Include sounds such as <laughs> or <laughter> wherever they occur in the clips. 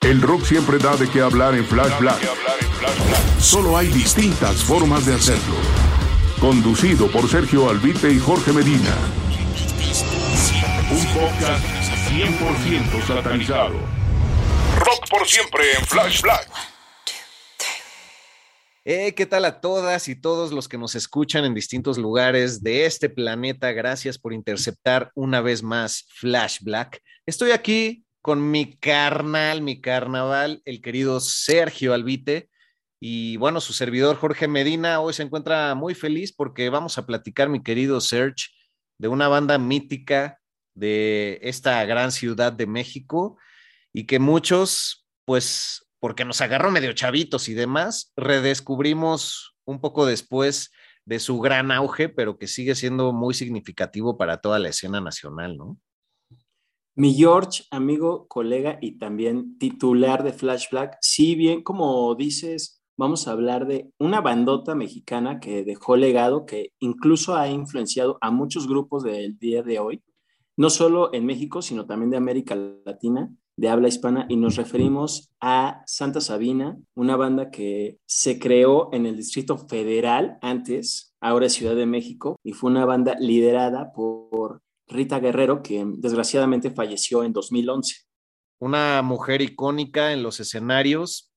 El rock siempre da de qué hablar en Flash Black. Solo hay distintas formas de hacerlo. Conducido por Sergio Albite y Jorge Medina. Un podcast 100% satanizado. Rock por siempre en Flash Black. Eh, ¿Qué tal a todas y todos los que nos escuchan en distintos lugares de este planeta? Gracias por interceptar una vez más Flash Black. Estoy aquí con mi carnal, mi carnaval, el querido Sergio Albite. Y bueno, su servidor Jorge Medina hoy se encuentra muy feliz porque vamos a platicar, mi querido Serge, de una banda mítica de esta gran ciudad de México y que muchos, pues porque nos agarró medio chavitos y demás, redescubrimos un poco después de su gran auge, pero que sigue siendo muy significativo para toda la escena nacional, ¿no? Mi George, amigo, colega y también titular de Flash Black, si bien como dices, vamos a hablar de una bandota mexicana que dejó legado, que incluso ha influenciado a muchos grupos del día de hoy, no solo en México, sino también de América Latina de habla hispana y nos referimos a Santa Sabina, una banda que se creó en el Distrito Federal antes, ahora es Ciudad de México, y fue una banda liderada por Rita Guerrero, que desgraciadamente falleció en 2011. Una mujer icónica en los escenarios.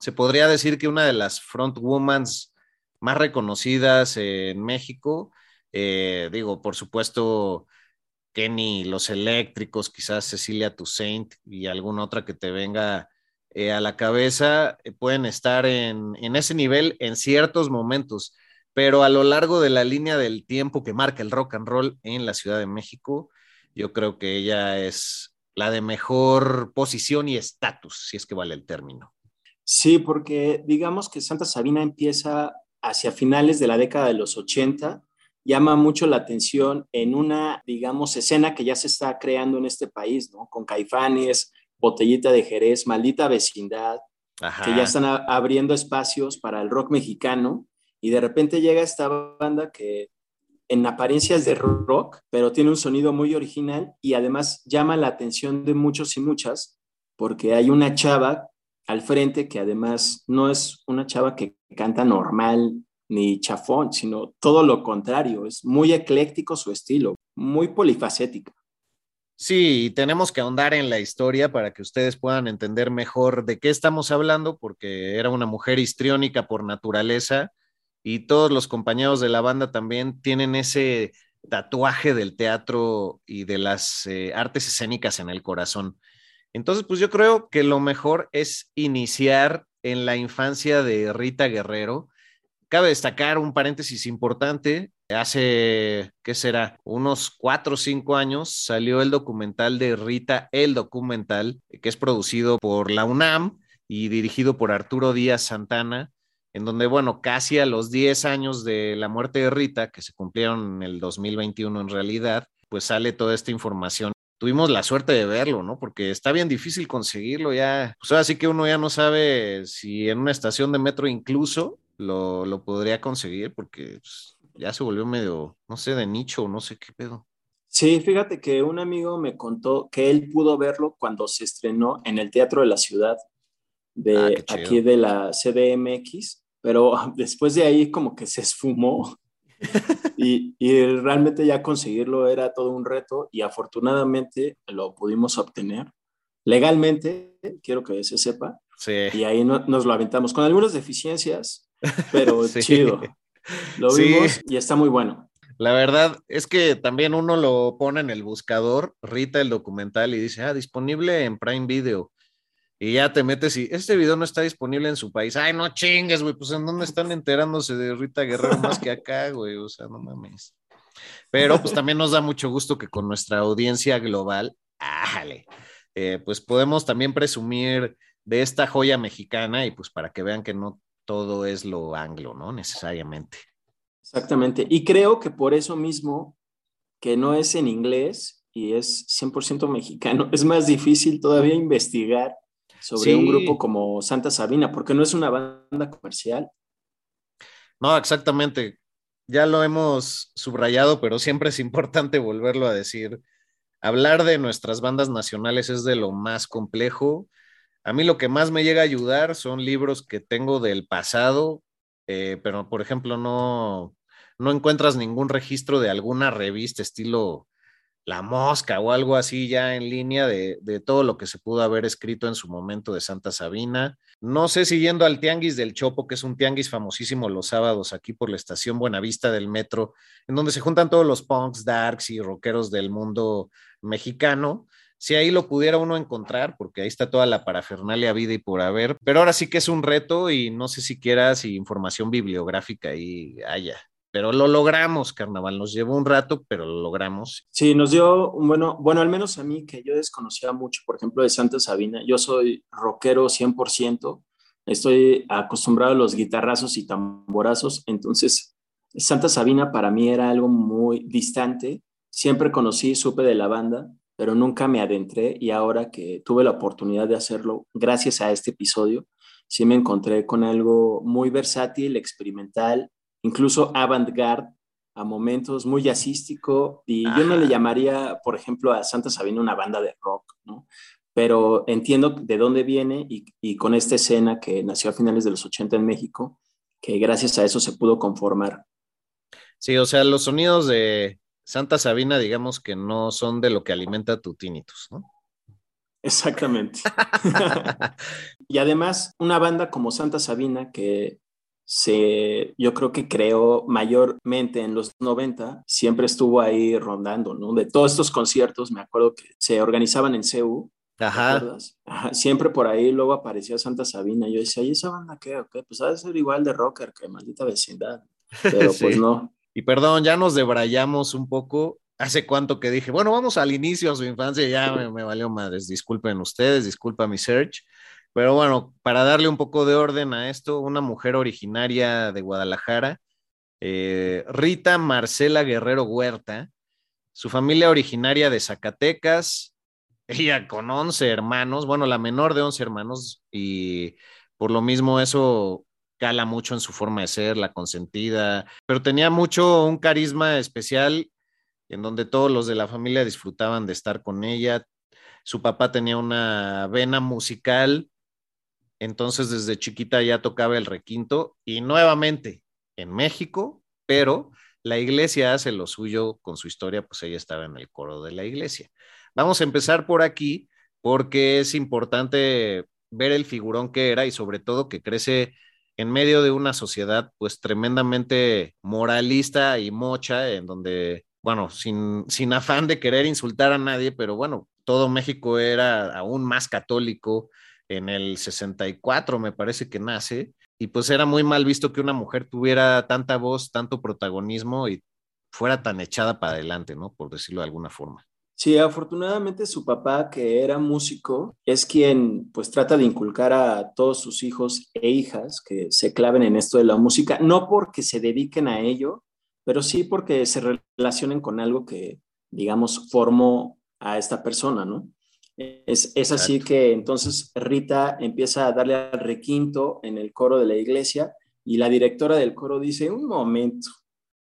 Se podría decir que una de las frontwomans más reconocidas en México. Eh, digo, por supuesto, Kenny, Los Eléctricos, quizás Cecilia Toussaint y alguna otra que te venga eh, a la cabeza, eh, pueden estar en, en, ese nivel en ciertos momentos, pero a lo largo de la línea del tiempo que marca el rock and roll en la Ciudad de México, yo creo que ella es la de mejor posición y estatus, si es que vale el término. Sí, porque digamos que Santa Sabina empieza hacia finales de la década de los 80 llama mucho la atención en una, digamos, escena que ya se está creando en este país, ¿no? Con Caifanes, Botellita de Jerez, Maldita Vecindad, que ya están abriendo espacios para el rock mexicano y de repente llega esta banda que en apariencia es de rock, pero tiene un sonido muy original y además llama la atención de muchos y muchas porque hay una chava al frente que además no es una chava que canta normal ni chafón, sino todo lo contrario, es muy ecléctico su estilo, muy polifacético. Sí, tenemos que ahondar en la historia para que ustedes puedan entender mejor de qué estamos hablando, porque era una mujer histriónica por naturaleza y todos los compañeros de la banda también tienen ese tatuaje del teatro y de las eh, artes escénicas en el corazón. Entonces, pues yo creo que lo mejor es iniciar en la infancia de Rita Guerrero, Cabe destacar un paréntesis importante. Hace, ¿qué será? Unos cuatro o cinco años salió el documental de Rita, el documental, que es producido por la UNAM y dirigido por Arturo Díaz Santana, en donde, bueno, casi a los 10 años de la muerte de Rita, que se cumplieron en el 2021 en realidad, pues sale toda esta información. Tuvimos la suerte de verlo, ¿no? Porque está bien difícil conseguirlo ya. Pues ahora sí que uno ya no sabe si en una estación de metro incluso lo, podría conseguir porque pues, ya se volvió medio, no sé, de nicho, no sé qué pedo. Sí, fíjate que un amigo me contó que él pudo verlo cuando se estrenó en el Teatro de la Ciudad de ah, aquí de la CDMX, pero <laughs> después de ahí como que se esfumó <laughs> y, y, realmente ya conseguirlo era todo un reto y afortunadamente lo pudimos obtener legalmente, quiero que se sepa. Sí. Y ahí no, nos lo aventamos con algunas deficiencias, pero <laughs> chido. Lo vimos y está muy bueno. La verdad es que también uno lo pone en el buscador, Rita el documental y dice, ah, disponible en Prime Video. Y ya te metes y este video no está disponible en su país. Ay, no chingues, güey, pues en dónde están enterándose de Rita Guerrero más que acá, <laughs> güey, o sea, no mames. Pero pues también nos da mucho gusto que con nuestra audiencia global, ájale, eh, pues podemos también presumir de esta joya mexicana y pues para que vean que no todo es lo anglo, ¿no? Necesariamente. Exactamente. Y creo que por eso mismo, que no es en inglés y es 100% mexicano, <laughs> es más difícil todavía investigar sobre un grupo como Santa Sabina, porque no es una banda comercial. No, exactamente. Ya lo hemos subrayado, pero siempre es importante volverlo a decir. Hablar de nuestras bandas nacionales es de lo más complejo. A mí lo que más me llega a ayudar son libros que tengo del pasado, eh, pero por ejemplo no, no encuentras ningún registro de alguna revista estilo La Mosca o algo así ya en línea de, todo lo que se pudo haber escrito en su momento de Santa Sabina. No sé si al Tianguis del Chopo, que es un tianguis famosísimo los sábados aquí por la estación Buenavista del metro, en donde se juntan todos los punks, darks y rockeros del mundo mexicano si ahí lo pudiera uno encontrar, porque ahí está toda la parafernalia vida y por haber, pero ahora sí que es un reto y no sé si quieras información bibliográfica ahí haya. Pero lo logramos, carnaval. Nos llevó un rato, pero lo logramos. Sí, nos dio bueno, bueno, al menos a mí, que yo desconocía mucho, por ejemplo, de Santa Sabina. Yo soy rockero 100%. Estoy acostumbrado a los guitarrazos y tamborazos. Entonces, Santa Sabina para mí era algo muy distante. Siempre conocí, supe de la banda, pero nunca me adentré y ahora que tuve la oportunidad de hacerlo, gracias a este episodio, sí me encontré con algo muy versátil, experimental, incluso avant-garde, a momentos muy jazzístico, y yo no le llamaría, por ejemplo, a Santa Sabina una banda de rock, ¿no? Pero entiendo de dónde viene y, y con esta escena que nació a finales de los 80 en México, que gracias a eso se pudo conformar. Sí, o sea, los sonidos de, Santa Sabina, digamos que no son de lo que alimenta tu tinnitus, ¿no? Exactamente. <laughs> y además, una banda como Santa Sabina, que se, yo creo que creó mayormente en los 90, siempre estuvo ahí rondando, ¿no? De todos estos conciertos, me acuerdo que se organizaban en CEU. Ajá. Siempre por ahí luego aparecía Santa Sabina. Yo decía, ¿y esa banda qué? Okay? Pues ha de ser igual de rocker que maldita vecindad. Pero pues <laughs> no. Y perdón, ya nos debrayamos un poco. Hace cuánto que dije, bueno, vamos al inicio de su infancia, ya me, valió madres. Disculpen ustedes, disculpa mi search. Pero bueno, para darle un poco de orden a esto, una mujer originaria de Guadalajara, eh, Rita Marcela Guerrero Huerta, su familia originaria de Zacatecas, ella con 11 hermanos, bueno, la menor de 11 hermanos, y por lo mismo eso cala mucho en su forma de ser, la consentida, pero tenía mucho un carisma especial en donde todos los de la familia disfrutaban de estar con ella. Su papá tenía una vena musical, entonces desde chiquita ya tocaba el requinto y nuevamente en México, pero la iglesia hace lo suyo con su historia, pues ella estaba en el coro de la iglesia. Vamos a empezar por aquí porque es importante ver el figurón que era y sobre todo que crece en medio de una sociedad pues tremendamente moralista y mocha, en donde, bueno, sin, sin afán de querer insultar a nadie, pero bueno, todo México era aún más católico en el 64, me parece que nace, y pues era muy mal visto que una mujer tuviera tanta voz, tanto protagonismo y fuera tan echada para adelante, ¿no? Por decirlo de alguna forma. Sí, afortunadamente su papá, que era músico, es quien pues trata de inculcar a todos sus hijos e hijas que se claven en esto de la música, no porque se dediquen a ello, pero sí porque se relacionen con algo que, digamos, formó a esta persona, ¿no? Es, es así que entonces Rita empieza a darle al requinto en el coro de la iglesia y la directora del coro dice, un momento,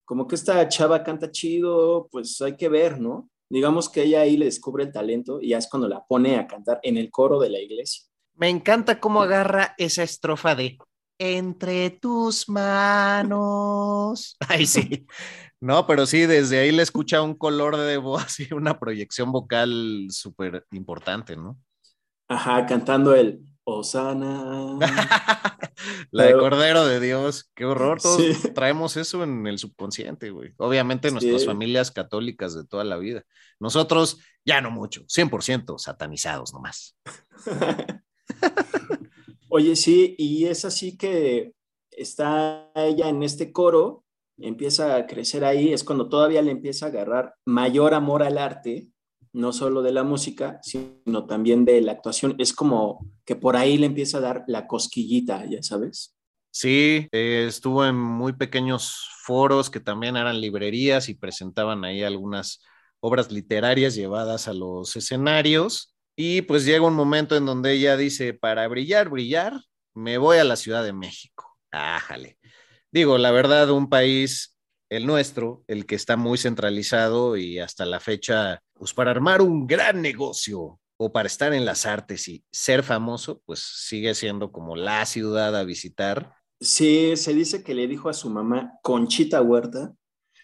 como que esta chava canta chido, pues hay que ver, ¿no? Digamos que ella ahí le descubre el talento y ya es cuando la pone a cantar en el coro de la iglesia. Me encanta cómo agarra esa estrofa de entre tus manos. <laughs> Ay, sí. No, pero sí, desde ahí le escucha un color de voz y una proyección vocal súper importante, ¿no? Ajá, cantando el Osana. <laughs> La de Cordero de Dios, qué horror. Todos traemos eso en el subconsciente, güey. Obviamente nuestras familias católicas de toda la vida. Nosotros ya no mucho, 100% satanizados nomás. <laughs> Oye, sí, y es así que está ella en este coro, empieza a crecer ahí, es cuando todavía le empieza a agarrar mayor amor al arte, no solo de la música, sino también de la actuación. Es como que por ahí le empieza a dar la cosquillita, ya sabes. Sí, eh, estuvo en muy pequeños foros que también eran librerías y presentaban ahí algunas obras literarias llevadas a los escenarios. Y pues llega un momento en donde ella dice, para brillar, brillar, me voy a la Ciudad de México. Ájale. Digo, la verdad, un país, el nuestro, el que está muy centralizado y hasta la fecha, pues para armar un gran negocio o para estar en las artes y ser famoso, pues sigue siendo como la ciudad a visitar. Sí, se dice que le dijo a su mamá Conchita Huerta,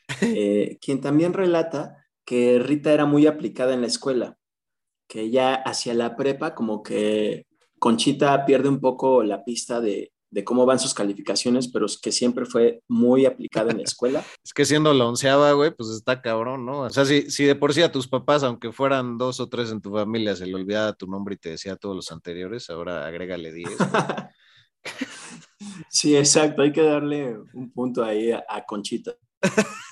<laughs> eh, quien también relata que Rita era muy aplicada en la escuela, que ya hacia la prepa como que Conchita pierde un poco la pista de, cómo van sus calificaciones, pero es que siempre fue muy aplicada en la escuela. <laughs> es que siendo la onceava, güey, pues está cabrón, ¿no? O sea, si, si de por sí a tus papás, aunque fueran dos o tres en tu familia, se le olvidaba tu nombre y te decía todos los anteriores, ahora agrégale diez. <laughs> sí, exacto, hay que darle un punto ahí a Conchita. <laughs>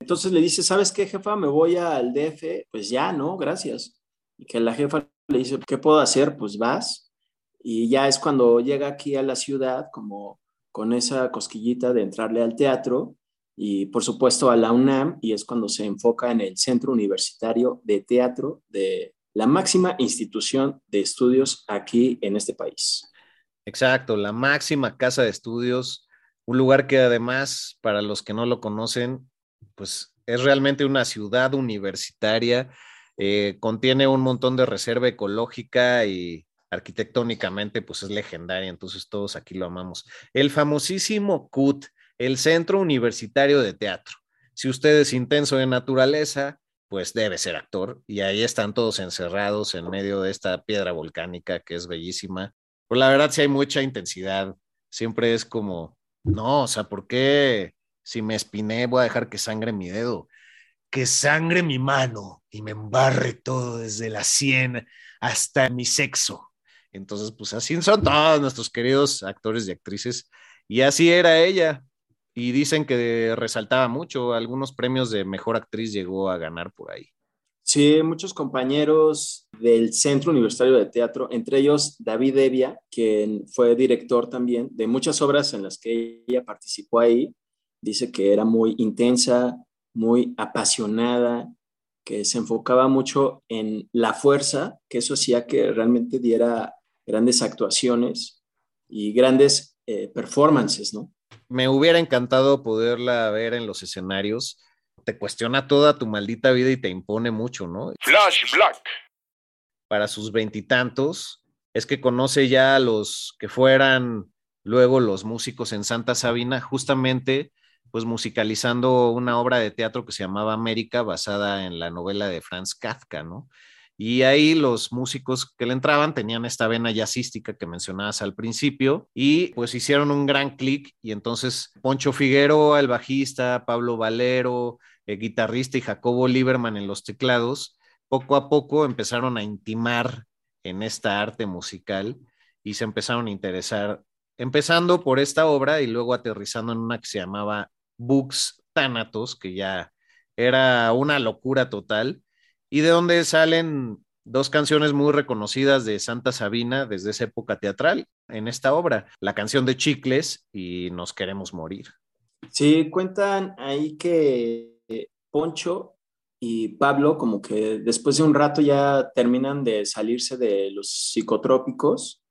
Entonces le dice, ¿sabes qué, jefa? Me voy al DF. Pues ya, ¿no? Gracias. Y que la jefa le dice, ¿qué puedo hacer? Pues vas. Y ya es cuando llega aquí a la ciudad, como con esa cosquillita de entrarle al teatro y por supuesto a la UNAM, y es cuando se enfoca en el Centro Universitario de Teatro de la máxima institución de estudios aquí en este país. Exacto, la máxima casa de estudios, un lugar que además, para los que no lo conocen, pues es realmente una ciudad universitaria, eh, contiene un montón de reserva ecológica y arquitectónicamente pues es legendaria, entonces todos aquí lo amamos. El famosísimo CUT, el Centro Universitario de Teatro. Si usted es intenso de naturaleza, pues debe ser actor y ahí están todos encerrados en medio de esta piedra volcánica que es bellísima. Pues la verdad sí hay mucha intensidad, siempre es como, no, o sea, ¿por qué si me espiné, voy a dejar que sangre mi dedo, que sangre mi mano y me embarre todo desde la sien hasta mi sexo. Entonces, pues así son todos nuestros queridos actores y actrices. Y así era ella. Y dicen que resaltaba mucho. Algunos premios de mejor actriz llegó a ganar por ahí. Sí, muchos compañeros del Centro Universitario de Teatro, entre ellos David Evia, quien fue director también de muchas obras en las que ella participó ahí, dice que era muy intensa, muy apasionada, que se enfocaba mucho en la fuerza, que eso hacía que realmente diera grandes actuaciones y grandes eh, performances, ¿no? Me hubiera encantado poderla ver en los escenarios. Te cuestiona toda tu maldita vida y te impone mucho, ¿no? Flash Black. Para sus veintitantos, es que conoce ya a los que fueran luego los músicos en Santa Sabina, justamente pues musicalizando una obra de teatro que se llamaba América, basada en la novela de Franz Kafka, ¿no? Y ahí los músicos que le entraban tenían esta vena jazzística que mencionabas al principio y pues hicieron un gran clic y entonces Poncho Figueroa, el bajista, Pablo Valero, el guitarrista y Jacobo Lieberman en los teclados, poco a poco empezaron a intimar en esta arte musical y se empezaron a interesar, empezando por esta obra y luego aterrizando en una que se llamaba Books Thanatos, que ya era una locura total, y de donde salen dos canciones muy reconocidas de Santa Sabina desde esa época teatral en esta obra, la canción de Chicles y Nos queremos morir. Sí, cuentan ahí que Poncho y Pablo como que después de un rato ya terminan de salirse de los psicotrópicos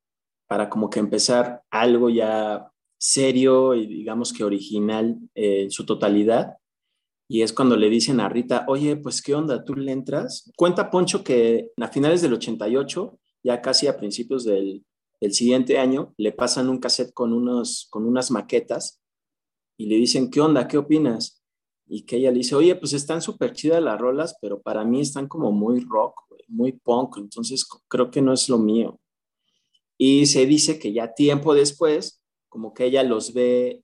para como que empezar algo ya serio y digamos que original en su totalidad. Y es cuando le dicen a Rita, oye, pues qué onda, tú le entras. Cuenta Poncho que a finales del 88, ya casi a principios del el siguiente año le pasan un cassette con, unos, con unas maquetas y le dicen, ¿qué onda? ¿Qué opinas? Y que ella le dice, oye, pues están súper chidas las rolas, pero para mí están como muy rock, muy punk, entonces creo que no es lo mío. Y se dice que ya tiempo después, como que ella los ve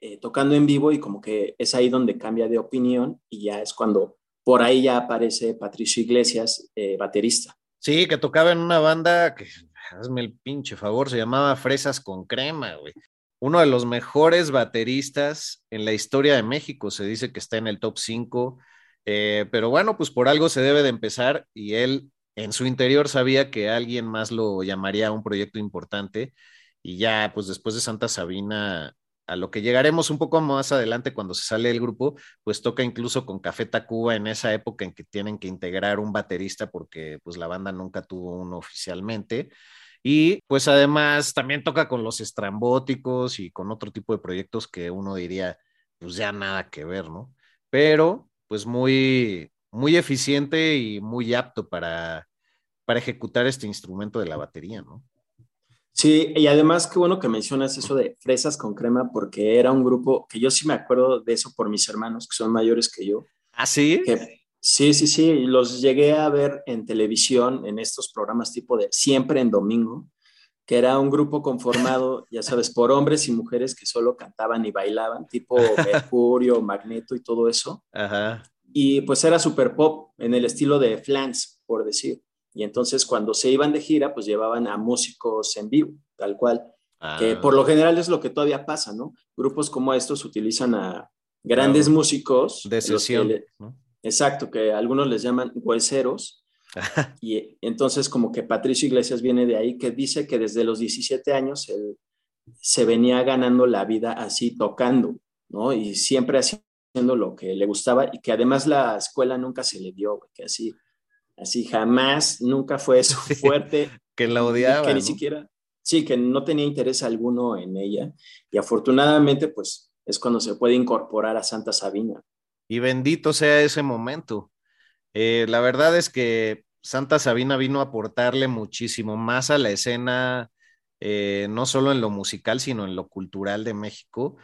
eh, tocando en vivo y como que es ahí donde cambia de opinión y ya es cuando por ahí ya aparece Patricio Iglesias, eh, baterista. Sí, que tocaba en una banda que, hazme el pinche favor, se llamaba Fresas con Crema, güey. Uno de los mejores bateristas en la historia de México, se dice que está en el top 5, eh, pero bueno, pues por algo se debe de empezar y él en su interior sabía que alguien más lo llamaría un proyecto importante y ya pues después de Santa Sabina a lo que llegaremos un poco más adelante cuando se sale el grupo, pues toca incluso con Café Tacuba en esa época en que tienen que integrar un baterista porque pues la banda nunca tuvo uno oficialmente. Y pues además también toca con los estrambóticos y con otro tipo de proyectos que uno diría, pues ya nada que ver, ¿no? Pero pues muy, muy eficiente y muy apto para, para ejecutar este instrumento de la batería, ¿no? Sí, y además qué bueno que mencionas eso de fresas con crema, porque era un grupo que yo sí me acuerdo de eso por mis hermanos, que son mayores que yo. ¿Ah, sí? sí, sí, sí, los llegué a ver en televisión, en estos programas tipo de Siempre en Domingo, que era un grupo conformado, ya sabes, <laughs> por hombres y mujeres que solo cantaban y bailaban, tipo Mercurio, <laughs> Magneto y todo eso. Ajá. Y pues era super pop en el estilo de Flans, por decir. Y entonces cuando se iban de gira, pues llevaban a músicos en vivo, tal cual. Que ah. por lo general es lo que todavía pasa, ¿no? Grupos como estos utilizan a grandes músicos. De sesión. Exacto, que algunos les llaman hueseros. <laughs> y entonces como que Patricio Iglesias viene de ahí, que dice que desde los 17 años él se venía ganando la vida así tocando, ¿no? Y siempre haciendo lo que le gustaba y que además la escuela nunca se le dio, que así Así jamás, nunca fue eso <laughs> fuerte. que la odiaba. Que ni siquiera, sí, que no tenía interés alguno en ella. Y afortunadamente, pues es cuando se puede incorporar a Santa Sabina. Y bendito sea ese momento. Eh, la verdad es que Santa Sabina vino a aportarle muchísimo más a la escena, eh, no solo en lo musical, sino en lo cultural de México.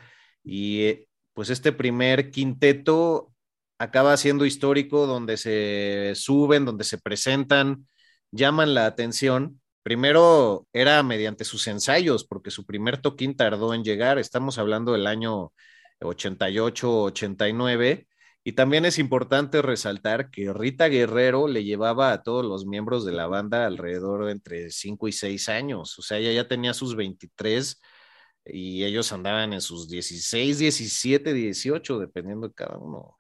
Y eh, pues este primer quinteto acaba siendo histórico, donde se suben, donde se presentan, llaman la atención. Primero era mediante sus ensayos, porque su primer toquín tardó en llegar. Estamos hablando del año 88, 89. Y también es importante resaltar que Rita Guerrero le llevaba a todos los miembros de la banda alrededor de entre 5 y 6 años. O sea, ella ya tenía sus 23 y ellos andaban en sus 16, 17, 18, dependiendo de cada uno.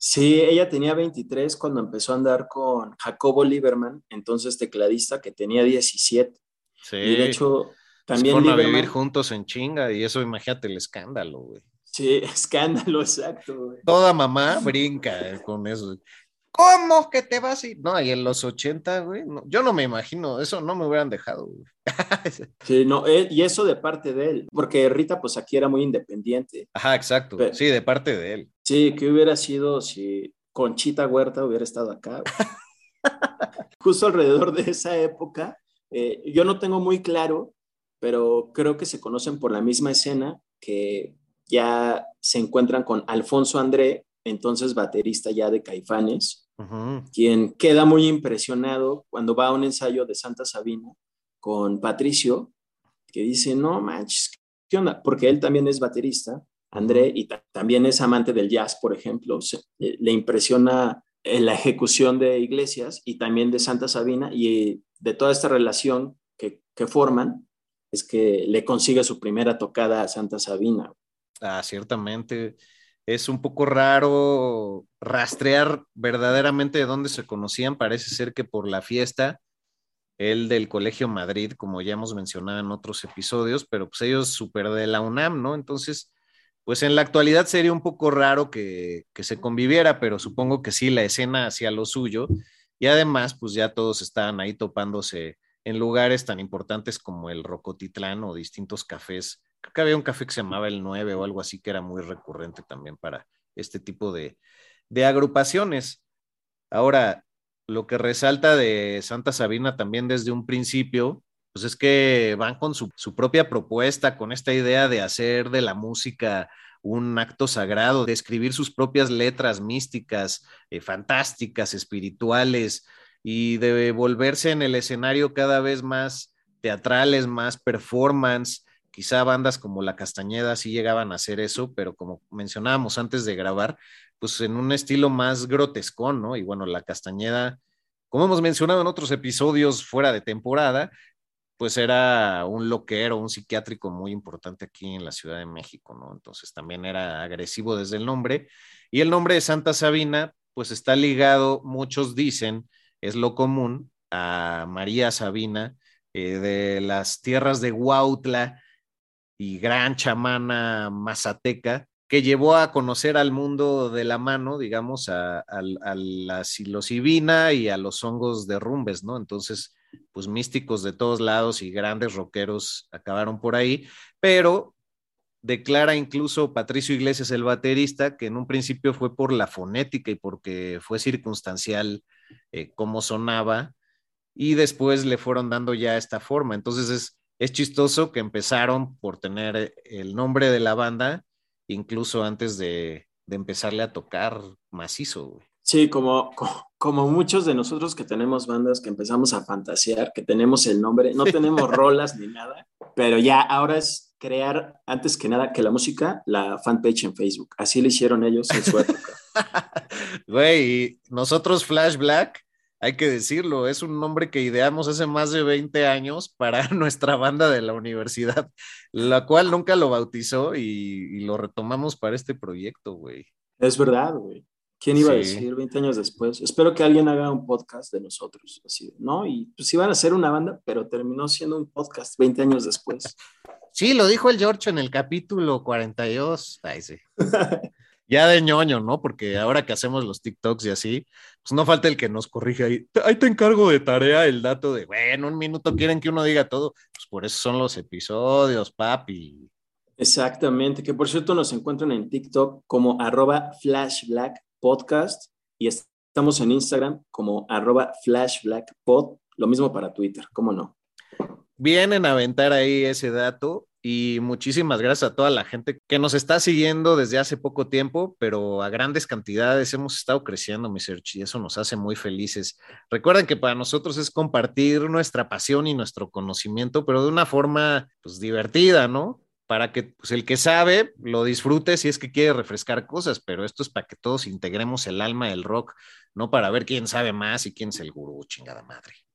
Sí, ella tenía 23 cuando empezó a andar con Jacobo Lieberman, entonces tecladista, que tenía 17. Sí. Y de hecho, también. Van a vivir juntos en chinga, y eso, imagínate el escándalo, güey. Sí, <laughs> escándalo, exacto, güey. Toda mamá brinca con eso. ¿Cómo que te vas a ir? No, y en los 80, güey, yo no me imagino, eso no me hubieran dejado, güey. <laughs> sí, no, eh, y eso de parte de él, porque Rita, pues aquí era muy independiente. Ajá, exacto, sí, de parte de él. Sí, que hubiera sido si Conchita Huerta hubiera estado acá. <laughs> Justo alrededor de esa época, eh, yo no tengo muy claro, pero creo que se conocen por la misma escena que ya se encuentran con Alfonso André entonces baterista ya de Caifanes, quien queda muy impresionado cuando va a un ensayo de Santa Sabina con Patricio, que dice, no manches, ¿qué onda? Porque él también es baterista, André, y también es amante del jazz, por ejemplo, le impresiona eh, la ejecución de Iglesias y también de Santa Sabina y de toda esta relación que, que forman, es que le consigue su primera tocada a Santa Sabina. Ah, ciertamente es un poco raro rastrear verdaderamente de dónde se conocían. Parece ser que por la fiesta, el del Colegio Madrid, como ya hemos mencionado en otros episodios, pero pues ellos súper de la UNAM, ¿no? Entonces, pues en la actualidad sería un poco raro que, que se conviviera, pero supongo que sí, la escena hacía lo suyo. Y además, pues ya todos estaban ahí topándose en lugares tan importantes como el Rocotitlán o distintos cafés creo que había un café que se llamaba el 9 o algo así que era muy recurrente también para este tipo de, de agrupaciones. Ahora, lo que resalta de Santa Sabina también desde un principio, pues es que van con su, su propia propuesta, con esta idea de hacer de la música un acto sagrado, de escribir sus propias letras místicas, eh, fantásticas, espirituales, y de volverse en el escenario cada vez más teatrales, más performance. Quizá bandas como La Castañeda sí llegaban a hacer eso, pero como mencionábamos antes de grabar, pues en un estilo más grotescón, ¿no? Y bueno, La Castañeda, como hemos mencionado en otros episodios fuera de temporada, pues era un loquero, un psiquiátrico muy importante aquí en la Ciudad de México, ¿no? Entonces también era agresivo desde el nombre. Y el nombre de Santa Sabina, pues está ligado, muchos dicen, es lo común, a María Sabina, eh, de las tierras de Huautla y gran chamana mazateca, que llevó a conocer al mundo de la mano, digamos, a, la psilocibina y a los hongos de rumbes, ¿no? Entonces, pues místicos de todos lados y grandes rockeros acabaron por ahí, pero declara incluso Patricio Iglesias, el baterista, que en un principio fue por la fonética y porque fue circunstancial eh, cómo sonaba, y después le fueron dando ya esta forma. Entonces es, es chistoso que empezaron por tener el nombre de la banda, incluso antes de, de empezarle a tocar macizo. Sí, como, como muchos de nosotros que tenemos bandas que empezamos a fantasear, que tenemos el nombre, no tenemos <laughs> rolas ni nada, pero ya ahora es crear, antes que nada, que la música, la fanpage en Facebook. Así lo hicieron ellos en su <laughs> época. Güey, nosotros Flash Black hay que decirlo, es un nombre que ideamos hace más de 20 años para <laughs> nuestra banda de la universidad, la cual nunca lo bautizó y, lo retomamos para este proyecto, güey. Es verdad, güey. ¿Quién iba a decir 20 años después? Espero que alguien haga un podcast de nosotros, así, ¿no? Y pues iban a ser una banda, pero terminó siendo un podcast 20 años después. Sí, lo dijo el George en el capítulo 42. Ay, sí. <laughs> ya de ñoño, ¿no? Porque ahora que hacemos los TikToks y así, pues no falta el que nos corrige ahí. Ahí te encargo de tarea el dato de, bueno, un minuto quieren que uno diga todo. Pues por eso son los episodios, papi. Exactamente, que por cierto nos encuentran en TikTok como arroba flashblackpodcast y estamos en Instagram como arroba flashblackpod, lo mismo para Twitter, ¿cómo no? Vienen a aventar ahí ese dato y muchísimas gracias a toda la gente que nos está siguiendo desde hace poco tiempo, pero a grandes cantidades hemos estado creciendo, mi search, y eso nos hace muy felices. Recuerden que para nosotros es compartir nuestra pasión y nuestro conocimiento, pero de una forma pues divertida, ¿no? Para que pues, el que sabe lo disfrute si es que quiere refrescar cosas, pero esto es para que todos integremos el alma del rock, no para ver quién sabe más y quién es el gurú, chingada madre.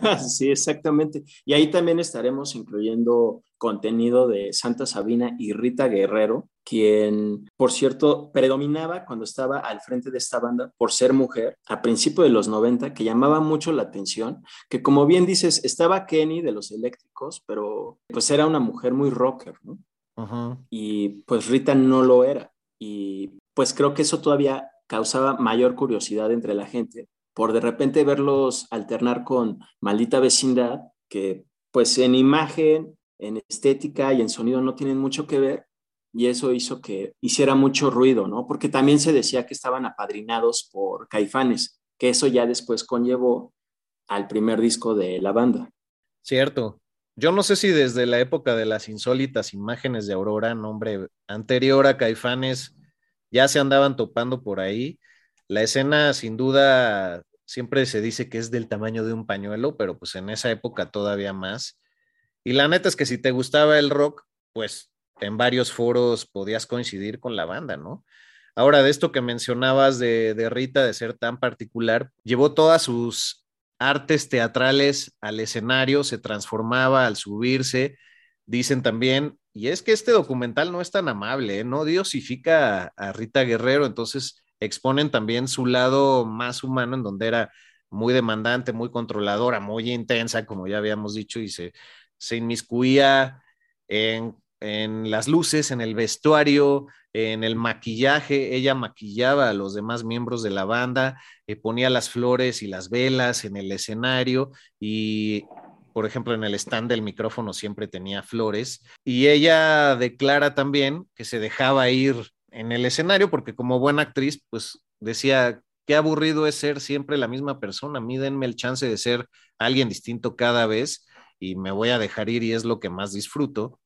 <laughs> Sí, exactamente. Y ahí también estaremos incluyendo contenido de Santa Sabina y Rita Guerrero, quien, por cierto, predominaba cuando estaba al frente de esta banda por ser mujer a principios de los 90, que llamaba mucho la atención, que como bien dices, estaba Kenny de los eléctricos, pero pues era una mujer muy rocker, ¿no? Y pues Rita no lo era. Y pues creo que eso todavía causaba mayor curiosidad entre la gente, por de repente verlos alternar con Maldita Vecindad, que pues en imagen, en estética y en sonido no tienen mucho que ver, y eso hizo que hiciera mucho ruido, ¿no? Porque también se decía que estaban apadrinados por Caifanes, que eso ya después conllevó al primer disco de la banda. Cierto. Yo no sé si desde la época de las insólitas imágenes de Aurora, nombre anterior a Caifanes, ya se andaban topando por ahí, la escena, sin duda, siempre se dice que es del tamaño de un pañuelo, pero pues en esa época todavía más. Y la neta es que si te gustaba el rock, pues en varios foros podías coincidir con la banda, ¿no? Ahora, de esto que mencionabas de, Rita, de ser tan particular, llevó todas sus artes teatrales al escenario, se transformaba al subirse. Dicen también, y es que este documental no es tan amable, ¿eh? no diosifica a, a Rita Guerrero, entonces exponen también su lado más humano, en donde era muy demandante, muy controladora, muy intensa, como ya habíamos dicho, y se, inmiscuía en, las luces, en el vestuario, en el maquillaje. Ella maquillaba a los demás miembros de la banda, eh, ponía las flores y las velas en el escenario y por ejemplo, en el stand del micrófono siempre tenía flores y ella declara también que se dejaba ir en el escenario, porque como buena actriz, pues decía, qué aburrido es ser siempre la misma persona, a mí denme el chance de ser alguien distinto cada vez. y me voy a dejar ir y es lo que más disfruto.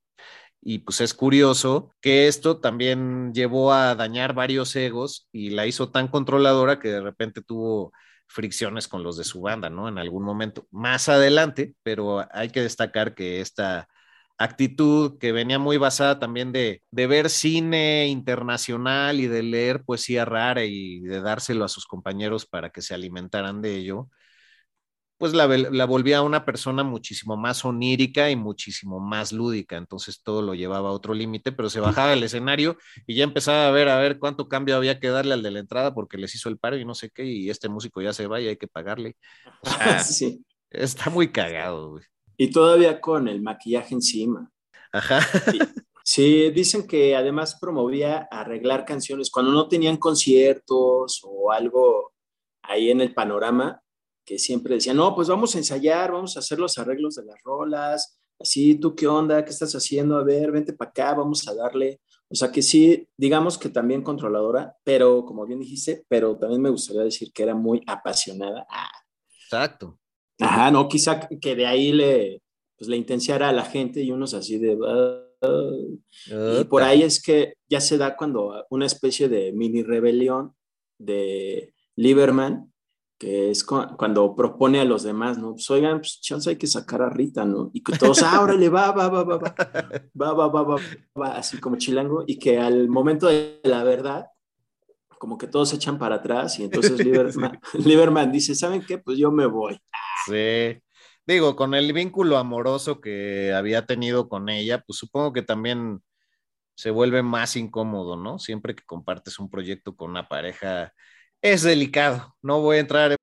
Y pues es curioso que esto también llevó a dañar varios egos y la hizo tan controladora que de repente tuvo fricciones con los de su banda, ¿no? En algún momento más adelante, pero hay que destacar que esta actitud que venía muy basada también de, de, ver cine internacional y de leer poesía rara y de dárselo a sus compañeros para que se alimentaran de ello, pues la, la volvía una persona muchísimo más onírica y muchísimo más lúdica, entonces todo lo llevaba a otro límite, pero se bajaba del escenario y ya empezaba a ver a ver cuánto cambio había que darle al de la entrada porque les hizo el paro y no sé qué, y este músico ya se va y hay que pagarle. <laughs> sí. Está muy cagado, güey. Y todavía con el maquillaje encima. Ajá. <laughs> Sí, dicen que además promovía arreglar canciones cuando no tenían conciertos o algo ahí en el panorama, que siempre decía, no, pues vamos a ensayar, vamos a hacer los arreglos de las rolas, así, ¿tú qué onda? ¿Qué estás haciendo? A ver, vente para acá, vamos a darle. O sea que sí, digamos que también controladora, pero como bien dijiste, pero también me gustaría decir que era muy apasionada. Ah. Exacto. Ajá, no, quizá que de ahí le, pues, le intenciara a la gente y unos así de... y por ahí es que ya se da cuando una especie de mini rebelión de Lieberman, que es cuando propone a los demás, ¿no? Pues oigan, pues chance hay que sacar a Rita, ¿no? Y que todos, ah, órale, va, va, va, va, va, va, va, va, va, va, así como chilango, y que al momento de la verdad, como que todos se echan para atrás, y entonces Lieberman, <laughs> Lieberman dice, ¿saben qué? Pues yo me voy. Digo, con el vínculo amoroso que había tenido con ella, pues supongo que también se vuelve más incómodo, ¿no? Siempre que compartes un proyecto con una pareja es delicado. No voy a entrar.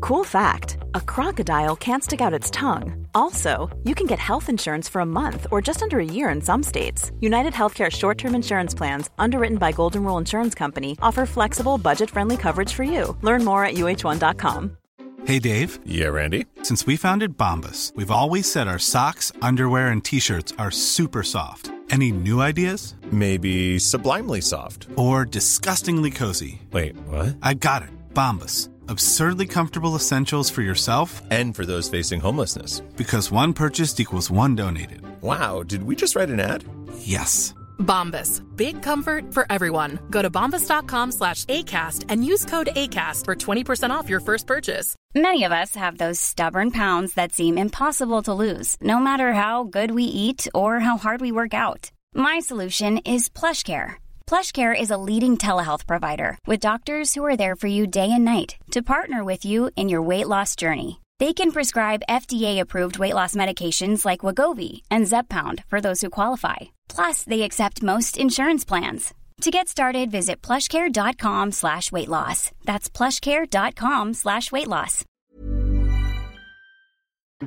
Cool fact a crocodile can't stick out its tongue. Also, you can get health insurance for a month or just under a year in some states. United Healthcare short term insurance plans, underwritten by Golden Rule Insurance Company, offer flexible, budget friendly coverage for you. Learn more at uh1.com. Hey, Dave. Yeah, Randy. Since we founded Bombus, we've always said our socks, underwear, and t shirts are super soft. Any new ideas? Maybe sublimely soft. Or disgustingly cozy. Wait, what? I got it. Bombas. Absurdly comfortable essentials for yourself and for those facing homelessness. Because one purchased equals one donated. Wow, did we just write an ad? Yes. Bombas. Big comfort for everyone. Go to bombas.com slash ACAST and use code ACAST for 20% off your first purchase. Many of us have those stubborn pounds that seem impossible to lose, no matter how good we eat or how hard we work out. My solution is PlushCare. PlushCare is a leading telehealth provider with doctors who are there for you day and night to partner with you in your weight loss journey. They can prescribe FDA-approved weight loss medications like Wagovi and Zepbound for those who qualify. Plus, they accept most insurance plans. To get started, visit plushcare.com slash weight loss. That's plushcare.com slash weight loss.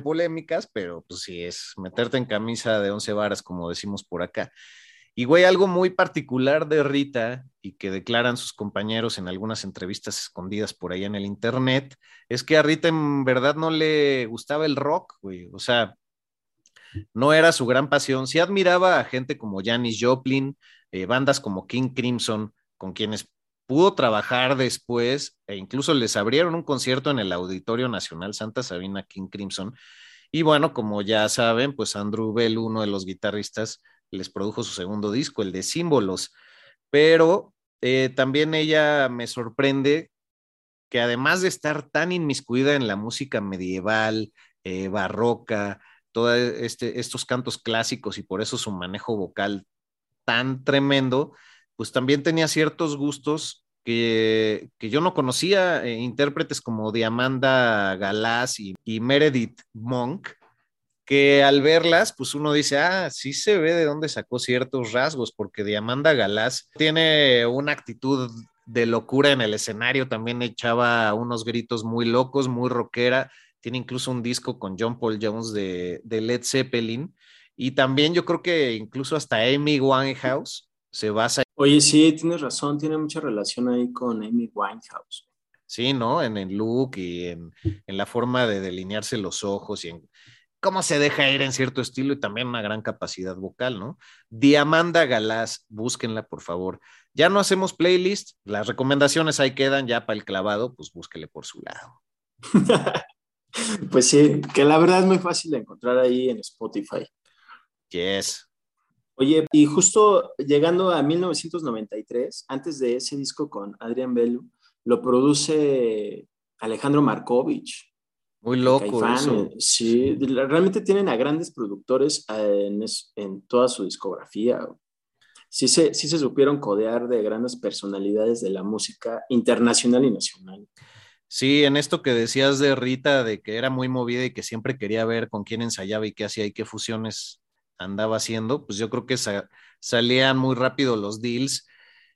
Polémicas, pero pues sí es meterte en camisa de once varas, como decimos por acá. Y güey, algo muy particular de Rita y que declaran sus compañeros en algunas entrevistas escondidas por ahí en el internet, es que a Rita en verdad no le gustaba el rock, güey. O sea, no era su gran pasión. Sí admiraba a gente como Janis Joplin, eh, bandas como King Crimson, con quienes pudo trabajar después, e incluso les abrieron un concierto en el Auditorio Nacional Santa Sabina King Crimson. Y bueno, como ya saben, pues Andrew Bell, uno de los guitarristas, les produjo su segundo disco, el de Símbolos. Pero eh, también ella me sorprende que además de estar tan inmiscuida en la música medieval, eh, barroca, todos este, estos cantos clásicos y por eso su manejo vocal tan tremendo, pues también tenía ciertos gustos que, yo no conocía, eh, intérpretes como Diamanda Galás y, Meredith Monk, que al verlas, pues uno dice, ah, sí se ve de dónde sacó ciertos rasgos, porque Diamanda Galás tiene una actitud de locura en el escenario, también echaba unos gritos muy locos, muy rockera, tiene incluso un disco con John Paul Jones de, Led Zeppelin. Y también yo creo que incluso hasta Amy Winehouse se basa. Oye, sí, tienes razón, tiene mucha relación ahí con Amy Winehouse. Sí, ¿no? En el look y en, en la forma de delinearse los ojos y en cómo se deja ir en cierto estilo y también una gran capacidad vocal, ¿no? Diamanda Galás, búsquenla por favor. Ya no hacemos playlist, las recomendaciones ahí quedan ya para el clavado, pues búsquele por su lado. <laughs> Pues sí, que la verdad es muy fácil de encontrar ahí en Spotify. Yes. Oye, y justo llegando a 1993, antes de ese disco con Adrian Bellu, lo produce Alejandro Markovich. Muy loco. Eso. Sí, realmente tienen a grandes productores en, en toda su discografía. Sí se, sí se supieron codear de grandes personalidades de la música internacional y nacional. Sí, en esto que decías de Rita, de que era muy movida y que siempre quería ver con quién ensayaba y qué hacía y qué fusiones andaba haciendo, pues yo creo que salían muy rápido los deals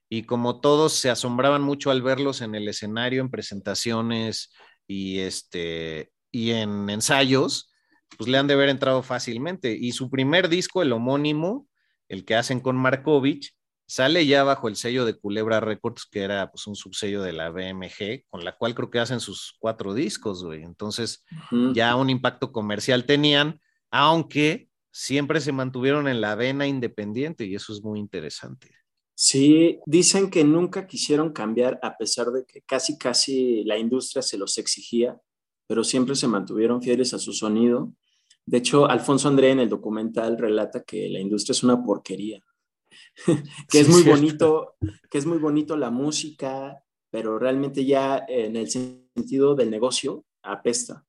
y como todos se asombraban mucho al verlos en el escenario, en presentaciones y, este, y en ensayos, pues le han de haber entrado fácilmente. Y su primer disco, el homónimo, el que hacen con Markovich, Sale ya bajo el sello de Culebra Records, que era pues un subsello de la BMG, con la cual creo que hacen sus cuatro discos, güey. Entonces, ya un impacto comercial tenían, aunque siempre se mantuvieron en la vena independiente y eso es muy interesante. Sí, dicen que nunca quisieron cambiar a pesar de que casi, casi la industria se los exigía, pero siempre se mantuvieron fieles a su sonido. De hecho, Alfonso André en el documental relata que la industria es una porquería. <laughs> que es muy bonito, que es muy bonito la música, pero realmente ya en el sentido del negocio apesta.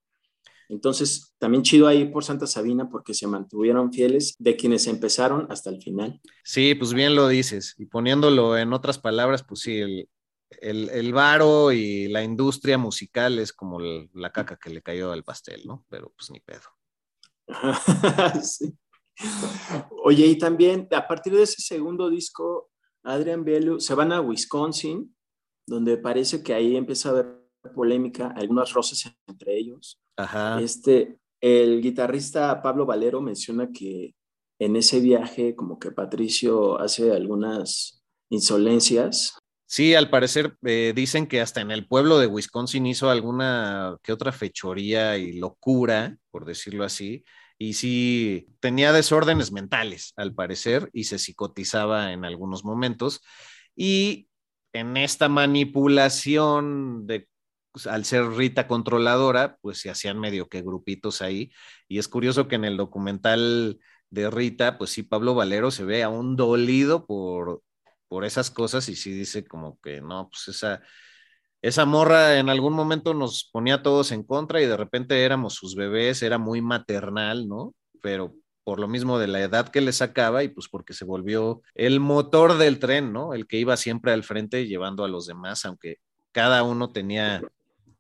Entonces, también chido ahí por Santa Sabina porque se mantuvieron fieles de quienes empezaron hasta el final. Sí, pues bien lo dices. Y poniéndolo en otras palabras, pues sí, el, el, el varo y la industria musical es como la caca que le cayó al pastel, ¿no? Pero pues ni pedo. <laughs> sí. Oye, y también a partir de ese segundo disco, Adrian Bellu se van a Wisconsin, donde parece que ahí empieza a haber polémica, algunas roces entre ellos. Ajá. Este, el guitarrista Pablo Valero menciona que en ese viaje como que Patricio hace algunas insolencias. Sí, al parecer eh, dicen que hasta en el pueblo de Wisconsin hizo alguna que otra fechoría y locura, por decirlo así, y sí tenía desórdenes mentales, al parecer, y se psicotizaba en algunos momentos. Y en esta manipulación de pues, al ser Rita controladora, pues se hacían medio que grupitos ahí. Y es curioso que en el documental de Rita, pues sí, Pablo Valero se ve aún dolido por, por esas cosas y sí dice como que no, pues esa, esa morra en algún momento nos ponía a todos en contra y de repente éramos sus bebés, era muy maternal, ¿no? Pero por lo mismo de la edad que le sacaba y pues porque se volvió el motor del tren, ¿no? El que iba siempre al frente llevando a los demás, aunque cada uno tenía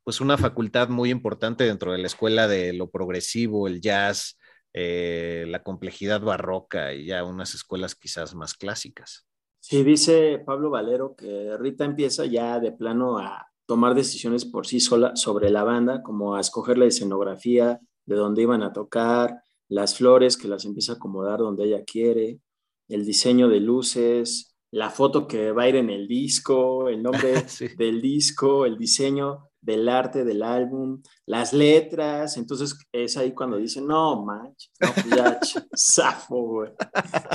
pues una facultad muy importante dentro de la escuela de lo progresivo, el jazz, eh, la complejidad barroca y ya unas escuelas quizás más clásicas. Sí, dice Pablo Valero que Rita empieza ya de plano a tomar decisiones por sí sola sobre la banda, como a escoger la escenografía, de dónde iban a tocar, las flores que las empieza a acomodar donde ella quiere, el diseño de luces, la foto que va a ir en el disco, el nombre <laughs> del disco, el diseño del arte del álbum, las letras. Entonces es ahí cuando dicen, no manches, no, pues ya, <laughs> zafo, güey,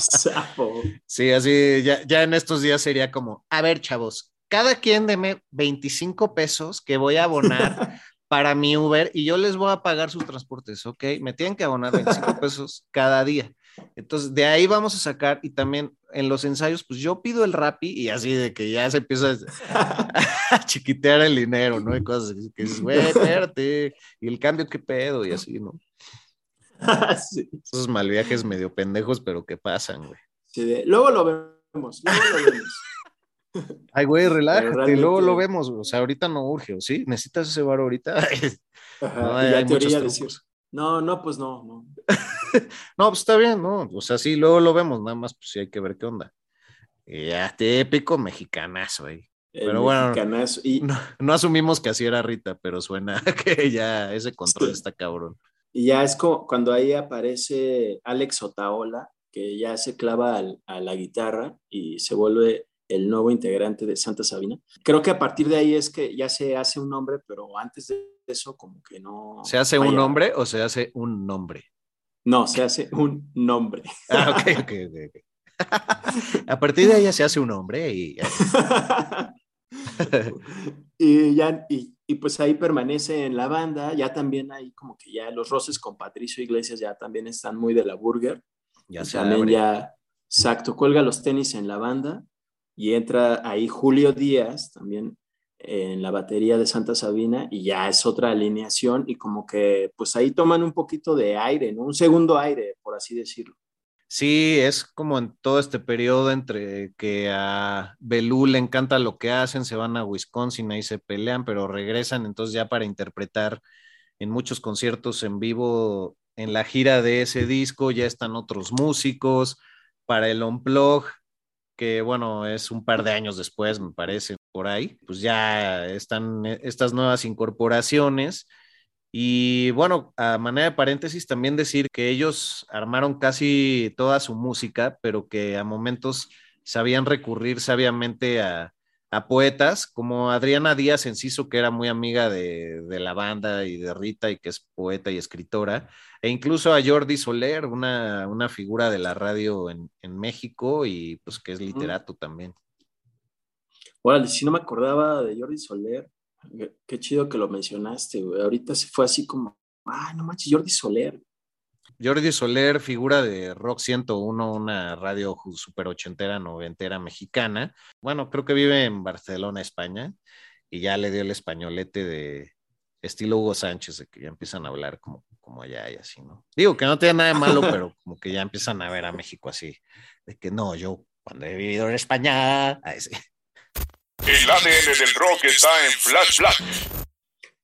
zafo. Sí, así ya, ya en estos días sería como, a ver, chavos, cada quien deme 25 pesos que voy a abonar <laughs> para mi Uber y yo les voy a pagar sus transportes, ¿ok? Me tienen que abonar 25 <laughs> pesos cada día. Entonces, de ahí vamos a sacar y también en los ensayos, pues yo pido el Rappi y así de que ya se empieza a, <laughs> chiquitear el dinero, ¿no? Y cosas así que dices, güey, espérate, y el cambio, qué pedo, y así, ¿no? <laughs> sí. Esos mal viajes medio pendejos, pero que pasan, güey. Sí, luego lo vemos, luego lo vemos. <laughs> Ay, güey, relájate, luego lo vemos, o sea, ahorita no urge, ¿sí? ¿Necesitas ese bar ahorita? Ajá, no, hay, teoría decir. No, no, pues no, no. <laughs> no, pues está bien, ¿no? O sea, sí, luego lo vemos, nada más, pues sí hay que ver qué onda. Ya, este épico mexicanazo ahí. pero bueno, y... no, asumimos que así era Rita, pero suena <laughs> que ya ese control está cabrón. Y ya es como cuando ahí aparece Alex Otaola, que ya se clava a la guitarra y se vuelve el nuevo integrante de Santa Sabina. Creo que a partir de ahí es que ya se hace un nombre, pero antes de eso como que no... ¿Se hace un nombre o se hace un nombre? No, se hace un nombre. Ah, ok, ok, ok. <laughs> a partir de ahí ya se hace un nombre y... <laughs> y ya y, y pues ahí permanece en la banda, ya también hay como que ya los roces con Patricio Iglesias ya también están muy de la burger. Ya se también ya, exacto, cuelga los tenis en la banda y entra ahí Julio Díaz también en la batería de Santa Sabina y ya es otra alineación y como que pues ahí toman un poquito de aire, ¿no? Un segundo aire, por así decirlo. Sí, es como en todo este periodo entre que a Belú le encanta lo que hacen, se van a Wisconsin, ahí se pelean, pero regresan entonces ya para interpretar en muchos conciertos en vivo en la gira de ese disco, ya están otros músicos, para el Unplug, que bueno, es un par de años después, me parece, por ahí, pues ya están estas nuevas incorporaciones. Y bueno, a manera de paréntesis, también decir que ellos armaron casi toda su música, pero que a momentos sabían recurrir sabiamente a, poetas, como Adriana Díaz Enciso, que era muy amiga de, la banda y de Rita, y que es poeta y escritora, e incluso a Jordi Soler, una, figura de la radio en, en, México y pues que es literato también. Bueno, si no me acordaba de Jordi Soler, Qué chido que lo mencionaste, güey. Ahorita se fue así como, ah, no manches, Jordi Soler. Jordi Soler, figura de Rock 101, una radio super ochentera, noventera mexicana. Bueno, creo que vive en Barcelona, España, y ya le dio el españolete de estilo Hugo Sánchez, de que ya empiezan a hablar como, como allá y así, ¿no? Digo que no tiene nada de malo, <laughs> pero como que ya empiezan a ver a México así, de que no, yo cuando he vivido en España, <laughs> sí. El ADN del rock está en Flash Black.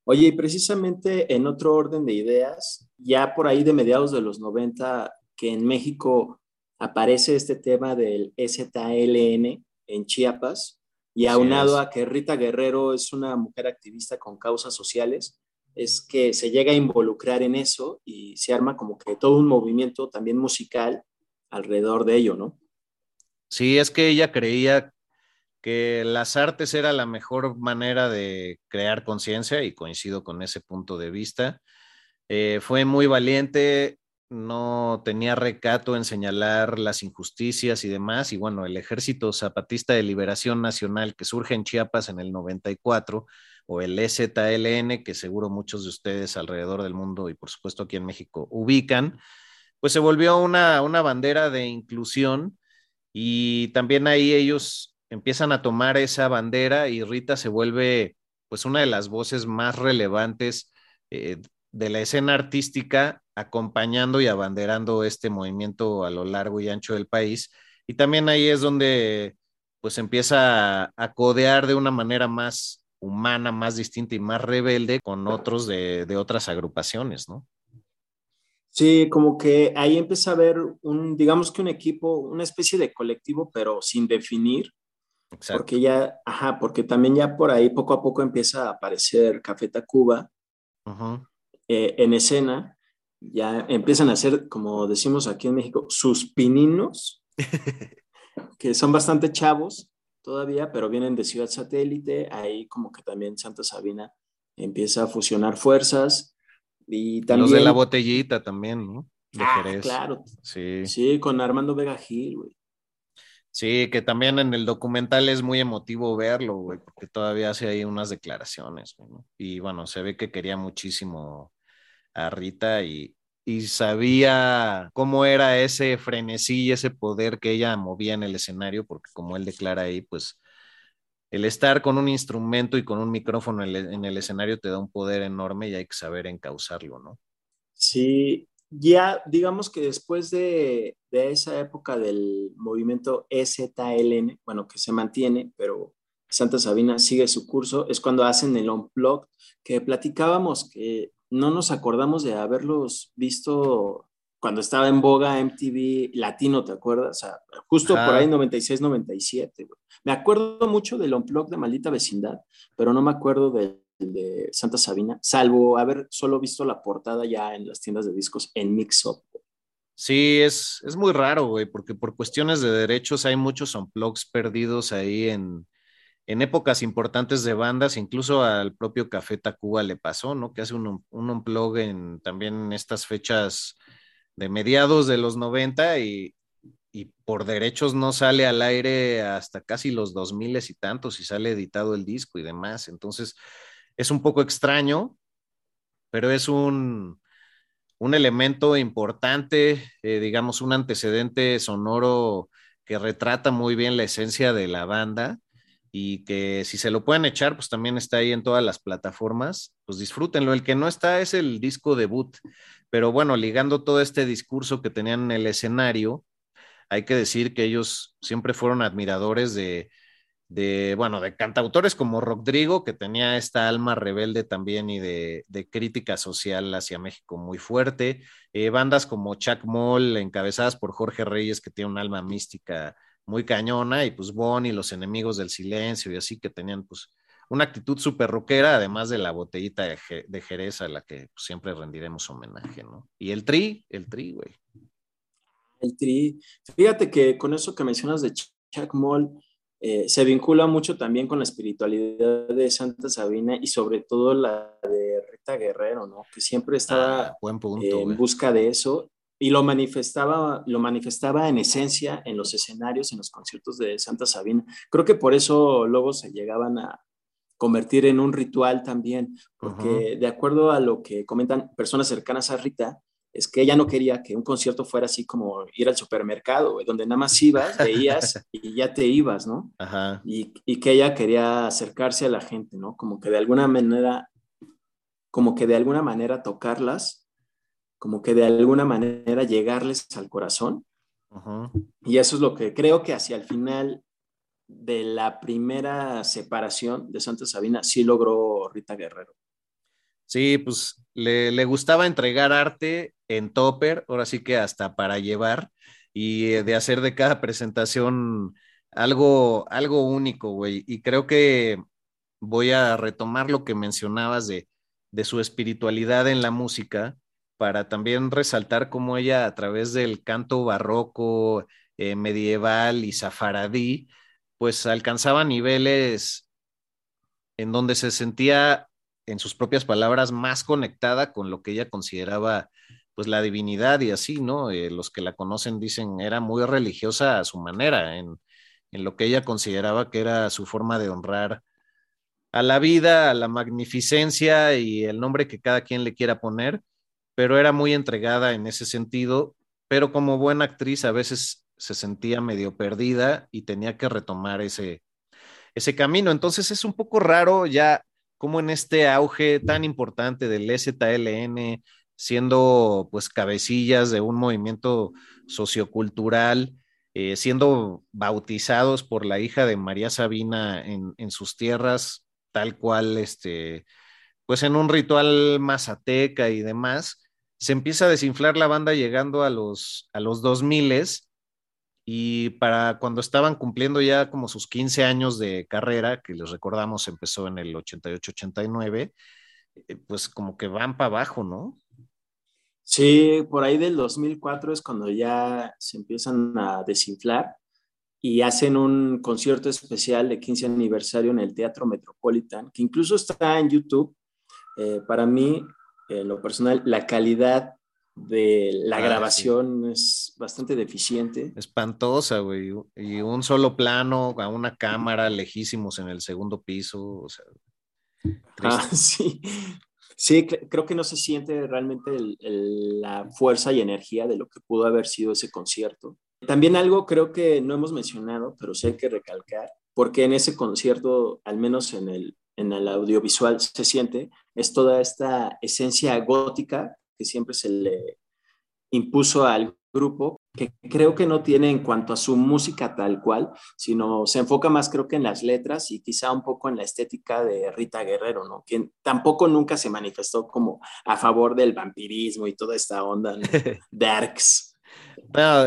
Oye, y precisamente en otro orden de ideas, ya por ahí de mediados de los 90, que en México aparece este tema del STLN en Chiapas, y aunado a que Rita Guerrero es una mujer activista con causas sociales, es que se llega a involucrar en eso y se arma como que todo un movimiento también musical alrededor de ello, ¿no? Sí, es que ella creía que las artes era la mejor manera de crear conciencia y coincido con ese punto de vista. Eh, fue muy valiente, no tenía recato en señalar las injusticias y demás. Y bueno, el Ejército Zapatista de Liberación Nacional que surge en Chiapas en el 94, o el EZLN, que seguro muchos de ustedes alrededor del mundo y por supuesto aquí en México ubican, pues se volvió una, una bandera de inclusión y también ahí ellos empiezan a tomar esa bandera y Rita se vuelve pues una de las voces más relevantes eh, de la escena artística, acompañando y abanderando este movimiento a lo largo y ancho del país. Y también ahí es donde pues empieza a, codear de una manera más humana, más distinta y más rebelde con otros de, de otras agrupaciones, ¿no? Sí, como que ahí empieza a ver un, digamos que un equipo, una especie de colectivo, pero sin definir, porque ya, ajá, porque también ya por ahí poco a poco empieza a aparecer Café Tacuba eh, en escena. Ya empiezan a ser, como decimos aquí en México, sus pininos, <laughs> que son bastante chavos todavía, pero vienen de Ciudad Satélite. Ahí como que también Santa Sabina empieza a fusionar fuerzas. Y también... Los de la botellita también, ¿no? ah, claro. Sí. Sí, con Armando Vega Gil, güey. Sí, que también en el documental es muy emotivo verlo, güey, porque todavía hace ahí unas declaraciones, Y bueno, se ve que quería muchísimo a Rita y, y sabía cómo era ese frenesí y ese poder que ella movía en el escenario, porque como él declara ahí, pues el estar con un instrumento y con un micrófono en el, en el escenario te da un poder enorme y hay que saber encauzarlo, ¿no? Sí, ya digamos que después de, esa época del movimiento EZLN, bueno, que se mantiene, pero Santa Sabina sigue su curso, es cuando hacen el Unplugged, que platicábamos que no nos acordamos de haberlos visto cuando estaba en boga MTV Latino, ¿te acuerdas? O sea, justo por ahí 96, 97. Me acuerdo mucho del Unplugged de Maldita Vecindad, pero no me acuerdo del de Santa Sabina, salvo haber solo visto la portada ya en las tiendas de discos en Mix-Up. Sí, es, es muy raro, güey, porque por cuestiones de derechos hay muchos unplugs perdidos ahí en, en épocas importantes de bandas, incluso al propio Café Tacuba le pasó, ¿no? Que hace un, un unplug en también en estas fechas de mediados de los 90 y, por derechos no sale al aire hasta casi los 2000 y tantos y sale editado el disco y demás. Entonces, es un poco extraño, pero es un, un elemento importante, eh, digamos, un antecedente sonoro que retrata muy bien la esencia de la banda y que si se lo pueden echar, pues también está ahí en todas las plataformas, pues disfrútenlo. El que no está es el disco debut, pero bueno, ligando todo este discurso que tenían en el escenario, hay que decir que ellos siempre fueron admiradores de, bueno, de cantautores como Rodrigo, que tenía esta alma rebelde también y de, crítica social hacia México muy fuerte, eh, bandas como Chuck Moll, encabezadas por Jorge Reyes, que tiene un alma mística muy cañona, y pues Bon y los enemigos del silencio y así, que tenían pues una actitud súper rockera, además de la botellita de, Jerez a la que pues, siempre rendiremos homenaje, ¿no? Y el tri, el tri, güey. El tri. Fíjate que con eso que mencionas de Chuck Moll, eh, se vincula mucho también con la espiritualidad de Santa Sabina y sobre todo la de Rita Guerrero, ¿no? Que siempre estaba ah, en busca de eso y lo manifestaba, lo manifestaba en esencia en los escenarios, en los conciertos de Santa Sabina. Creo que por eso luego se llegaban a convertir en un ritual también, porque de acuerdo a lo que comentan personas cercanas a Rita, es que ella no quería que un concierto fuera así como ir al supermercado, donde nada más ibas, veías <laughs> y ya te ibas, ¿no? Ajá. Y, y, que ella quería acercarse a la gente, ¿no? Como que de alguna manera, como que de alguna manera tocarlas, como que de alguna manera llegarles al corazón. Y eso es lo que creo que hacia el final de la primera separación de Santa Sabina sí logró Rita Guerrero. Sí, pues le, le, gustaba entregar arte en topper, ahora sí que hasta para llevar y eh, de hacer de cada presentación algo, algo único, güey. Y creo que voy a retomar lo que mencionabas de, de su espiritualidad en la música para también resaltar cómo ella a través del canto barroco, eh, medieval y safaradí, pues alcanzaba niveles en donde se sentía en sus propias palabras, más conectada con lo que ella consideraba pues la divinidad y así, ¿no? Eh, los que la conocen dicen era muy religiosa a su manera, en, en, lo que ella consideraba que era su forma de honrar a la vida, a la magnificencia y el nombre que cada quien le quiera poner, pero era muy entregada en ese sentido, pero como buena actriz a veces se sentía medio perdida y tenía que retomar ese, ese camino. Entonces es un poco raro ya como en este auge tan importante del STLN, siendo pues cabecillas de un movimiento sociocultural, eh, siendo bautizados por la hija de María Sabina en, sus tierras, tal cual, este, pues en un ritual mazateca y demás, se empieza a desinflar la banda llegando a los, a los 2000 y para cuando estaban cumpliendo ya como sus 15 años de carrera, que les recordamos empezó en el 88-89, eh, pues como que van para abajo, ¿no? Sí, por ahí del 2004 es cuando ya se empiezan a desinflar y hacen un concierto especial de 15 aniversario en el Teatro Metropolitan, que incluso está en YouTube. Eh, para mí, en lo personal, la calidad de la ah, grabación es bastante deficiente. Espantosa, güey. Y un solo plano a una cámara lejísimos en el segundo piso. O sea, ah, <laughs> sí. Sí, creo que no se siente realmente la fuerza y energía de lo que pudo haber sido ese concierto. También algo creo que no hemos mencionado, pero sí hay que recalcar, porque en ese concierto, al menos en el, en el audiovisual, se siente, es toda esta esencia gótica que siempre se le impuso al grupo, que creo que no tiene en cuanto a su música tal cual, sino se enfoca más creo que en las letras y quizá un poco en la estética de Rita Guerrero, ¿no? Quien tampoco nunca se manifestó como a favor del vampirismo y toda esta onda <laughs> darks.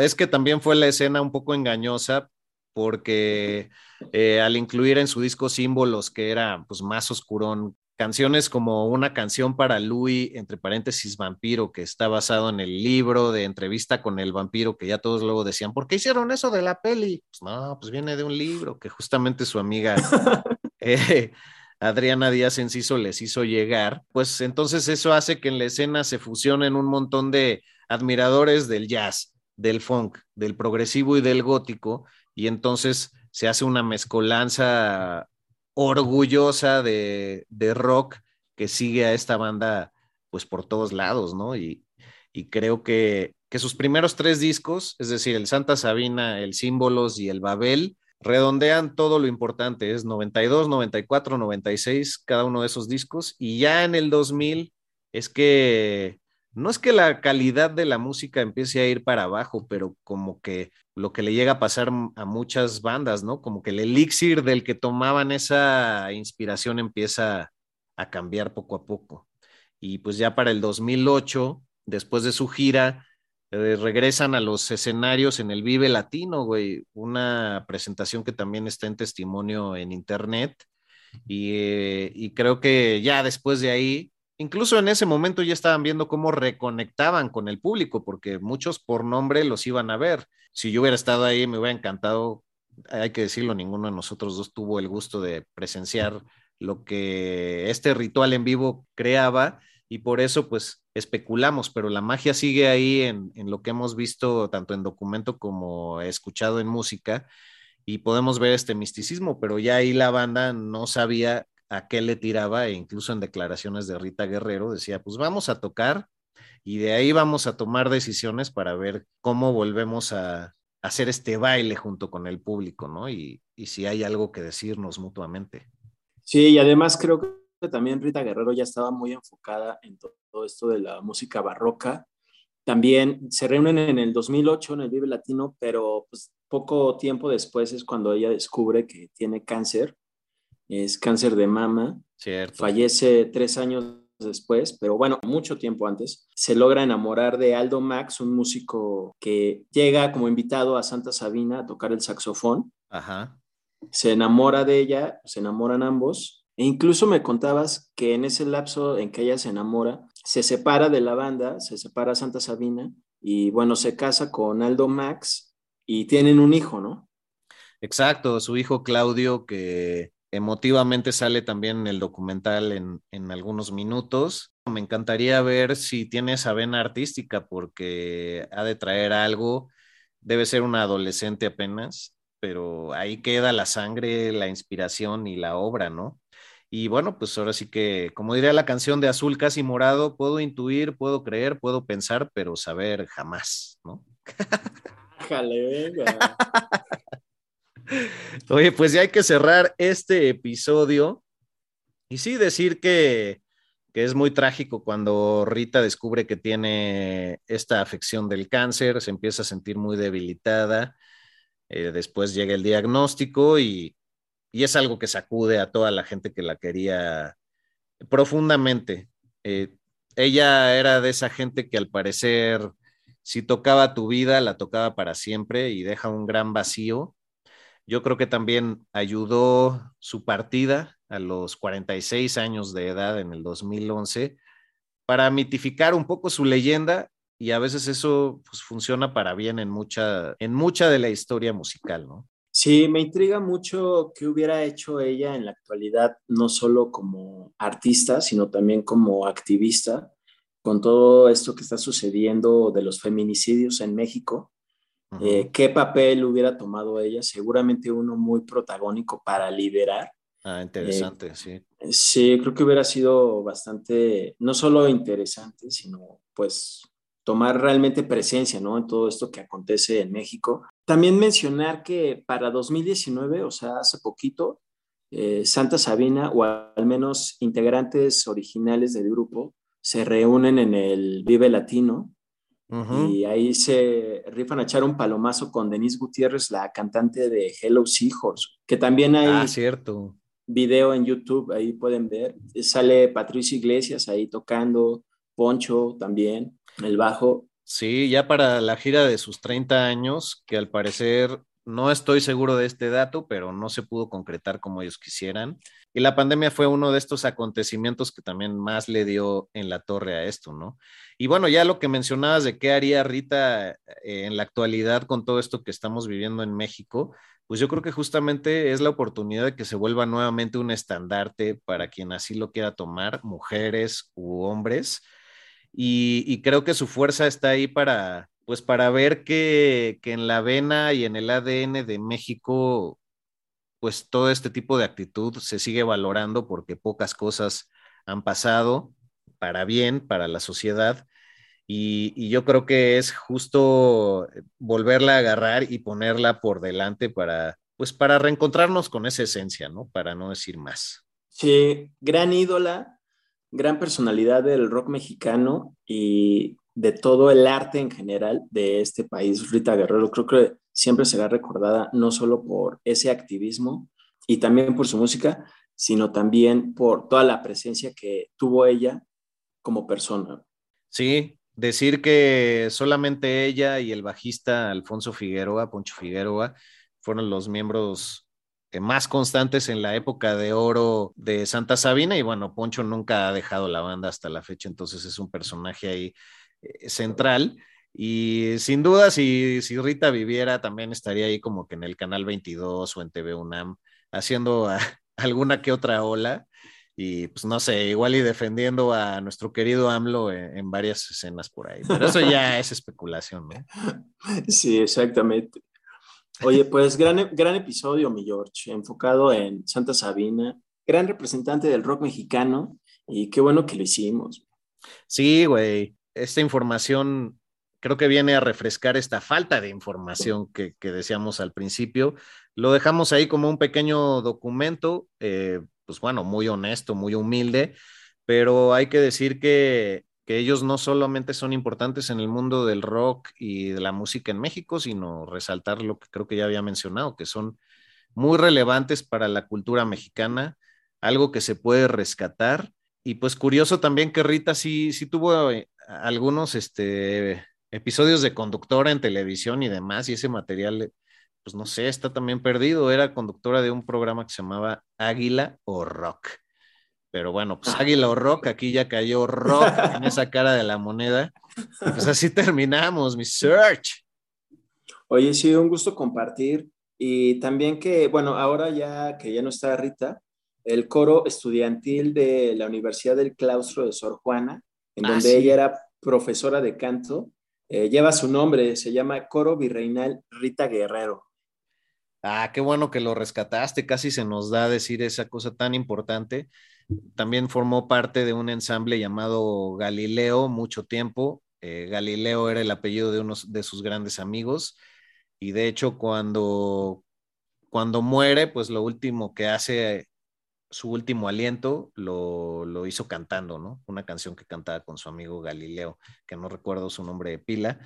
es que también fue la escena un poco engañosa porque eh, al incluir en su disco símbolos que era pues más oscurón canciones como una canción para Louis, entre paréntesis, vampiro, que está basado en el libro de entrevista con el vampiro, que ya todos luego decían, ¿por qué hicieron eso de la peli? Pues no, pues viene de un libro que justamente su amiga <laughs> eh, Adriana Díaz Enciso les hizo llegar. Pues entonces eso hace que en la escena se fusionen un montón de admiradores del jazz, del funk, del progresivo y del gótico, y entonces se hace una mezcolanza orgullosa de, de rock que sigue a esta banda pues por todos lados, ¿no? Y, y creo que, que, sus primeros tres discos, es decir, el Santa Sabina, el Símbolos y el Babel, redondean todo lo importante, es 92, 94, 96, cada uno de esos discos, y ya en el 2000 es que no es que la calidad de la música empiece a ir para abajo, pero como que lo que le llega a pasar a muchas bandas, ¿no? Como que el elixir del que tomaban esa inspiración empieza a cambiar poco a poco. Y pues ya para el 2008, después de su gira, eh, regresan a los escenarios en el Vive Latino, güey, una presentación que también está en testimonio en internet. Y, eh, y creo que ya después de ahí incluso en ese momento ya estaban viendo cómo reconectaban con el público, porque muchos por nombre los iban a ver. Si yo hubiera estado ahí, me hubiera encantado, hay que decirlo, ninguno de nosotros dos tuvo el gusto de presenciar lo que este ritual en vivo creaba y por eso pues especulamos, pero la magia sigue ahí en, en lo que hemos visto tanto en documento como escuchado en música y podemos ver este misticismo, pero ya ahí la banda no sabía a qué le tiraba e incluso en declaraciones de Rita Guerrero decía, pues vamos a tocar y de ahí vamos a tomar decisiones para ver cómo volvemos a, hacer este baile junto con el público, ¿no? Y, y, si hay algo que decirnos mutuamente. Sí, y además creo que también Rita Guerrero ya estaba muy enfocada en todo esto de la música barroca. También se reúnen en el 2008 en el Vive Latino, pero pues poco tiempo después es cuando ella descubre que tiene cáncer es cáncer de mama. Cierto. Fallece tres años después, pero bueno, mucho tiempo antes, se logra enamorar de Aldo Max, un músico que llega como invitado a Santa Sabina a tocar el saxofón. Ajá. Se enamora de ella, se enamoran ambos. E incluso me contabas que en ese lapso en que ella se enamora, se separa de la banda, se separa Santa Sabina y bueno, se casa con Aldo Max y tienen un hijo, ¿no? Exacto, su hijo Claudio que Emotivamente sale también en el documental en, en, algunos minutos. Me encantaría ver si tiene esa vena artística porque ha de traer algo. Debe ser una adolescente apenas, pero ahí queda la sangre, la inspiración y la obra, ¿no? Y bueno, pues ahora sí que, como diría la canción de Azul casi morado, puedo intuir, puedo creer, puedo pensar, pero saber jamás, ¿no? Jale, venga. <laughs> Oye, pues ya hay que cerrar este episodio y sí decir que, que, es muy trágico cuando Rita descubre que tiene esta afección del cáncer, se empieza a sentir muy debilitada, eh, después llega el diagnóstico y, y, es algo que sacude a toda la gente que la quería profundamente. Eh, ella era de esa gente que al parecer si tocaba tu vida, la tocaba para siempre y deja un gran vacío yo creo que también ayudó su partida a los 46 años de edad en el 2011 para mitificar un poco su leyenda y a veces eso pues, funciona para bien en mucha, en mucha de la historia musical, ¿no? Sí, me intriga mucho qué hubiera hecho ella en la actualidad, no solo como artista, sino también como activista, con todo esto que está sucediendo de los feminicidios en México. Eh, ¿Qué papel hubiera tomado ella? Seguramente uno muy protagónico para liderar. Ah, interesante, eh, sí. Sí, creo que hubiera sido bastante, no solo interesante, sino pues tomar realmente presencia, ¿no? En todo esto que acontece en México. También mencionar que para 2019, o sea, hace poquito, eh, Santa Sabina, o al menos integrantes originales del grupo, se reúnen en el Vive Latino y ahí se rifan a echar un palomazo con Denise Gutiérrez, la cantante de Hello Seahorse, que también hay ah, cierto. video en YouTube, ahí pueden ver. Sale Patricia Iglesias ahí tocando, Poncho también, el bajo. Sí, ya para la gira de sus 30 años, que al parecer no estoy seguro de este dato, pero no se pudo concretar como ellos quisieran. Y la pandemia fue uno de estos acontecimientos que también más le dio en la torre a esto, ¿no? Y bueno, ya lo que mencionabas de qué haría Rita eh, en la actualidad con todo esto que estamos viviendo en México, pues yo creo que justamente es la oportunidad de que se vuelva nuevamente un estandarte para quien así lo quiera tomar, mujeres u hombres. Y, creo que su fuerza está ahí para, pues para ver que, que en la vena y en el ADN de México pues todo este tipo de actitud se sigue valorando porque pocas cosas han pasado para bien, para la sociedad. Y, yo creo que es justo volverla a agarrar y ponerla por delante para, pues para reencontrarnos con esa esencia, ¿no? Para no decir más. Sí, gran ídola, gran personalidad del rock mexicano y de todo el arte en general de este país. Rita Guerrero creo que siempre será recordada no solo por ese activismo y también por su música, sino también por toda la presencia que tuvo ella como persona. Sí, decir que solamente ella y el bajista Alfonso Figueroa, Poncho Figueroa, fueron los miembros más constantes en la época de oro de Santa Sabina y bueno, Poncho nunca ha dejado la banda hasta la fecha, entonces es un personaje ahí eh, central. Y sin duda, si, si Rita viviera, también estaría ahí como que en el canal 22 o en TV UNAM, haciendo <laughs> alguna que otra ola. Y pues no sé, igual y defendiendo a nuestro querido AMLO en, varias escenas por ahí. Pero eso ya es especulación, ¿no? <laughs> Sí, exactamente. Oye, pues gran, gran episodio, mi George, enfocado en Santa Sabina, gran representante del rock mexicano, y qué bueno que lo hicimos. Sí, güey esta información creo que viene a refrescar esta falta de información que, decíamos al principio. Lo dejamos ahí como un pequeño documento, eh, pues bueno, muy honesto, muy humilde, pero hay que decir que, que, ellos no solamente son importantes en el mundo del rock y de la música en México, sino resaltar lo que creo que ya había mencionado, que son muy relevantes para la cultura mexicana, algo que se puede rescatar. Y pues curioso también que Rita sí, sí tuvo eh, algunos este, episodios de conductora en televisión y demás, y ese material, pues no sé, está también perdido. Era conductora de un programa que se llamaba Águila o Rock. Pero bueno, pues Águila o Rock, aquí ya cayó Rock <laughs> en esa cara de la moneda. pues así terminamos, mi search. Oye, sí, un gusto compartir. Y también que, bueno, ahora ya que ya no está Rita, el coro estudiantil de la Universidad del Claustro de Sor Juana en ah, donde ella era profesora de canto. Eh, lleva su nombre, se llama Coro Virreinal Rita Guerrero. Ah, qué bueno que lo rescataste, casi se nos da decir esa cosa tan importante. También formó parte de un ensamble llamado Galileo mucho tiempo. Eh, Galileo era el apellido de uno de sus grandes amigos y de hecho cuando, cuando muere, pues lo último que hace su último aliento lo, hizo cantando, ¿no? Una canción que cantaba con su amigo Galileo, que no recuerdo su nombre de pila,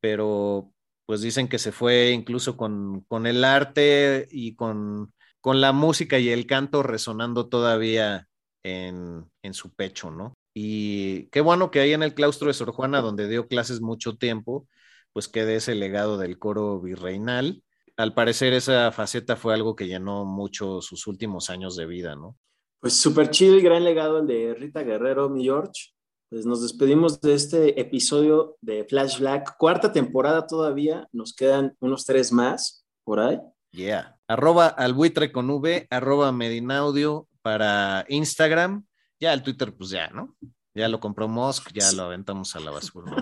pero pues dicen que se fue incluso con, el arte y con, con, la música y el canto resonando todavía en, en su pecho, ¿no? Y qué bueno que ahí en el claustro de Sor Juana, donde dio clases mucho tiempo, pues quede ese legado del coro virreinal al parecer esa faceta fue algo que llenó mucho sus últimos años de vida, ¿no? Pues súper chido y gran legado el de Rita Guerrero, mi George. Pues nos despedimos de este episodio de Flash Black, cuarta temporada todavía, nos quedan unos tres más por ahí. Yeah. Arroba albuitre con V, arroba Medinaudio para Instagram. Ya el Twitter, pues ya, ¿no? Ya lo compró Musk, ya lo aventamos a la basura.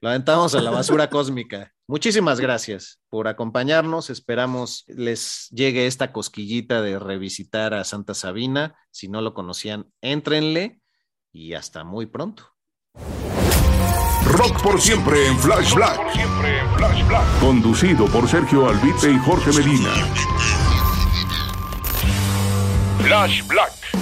lo aventamos a la basura cósmica. Muchísimas gracias por acompañarnos. Esperamos les llegue esta cosquillita de revisitar a Santa Sabina. Si no lo conocían, éntrenle y hasta muy pronto. Rock por siempre en Flash Black. Conducido por Sergio Albite y Jorge Medina. Flash Black.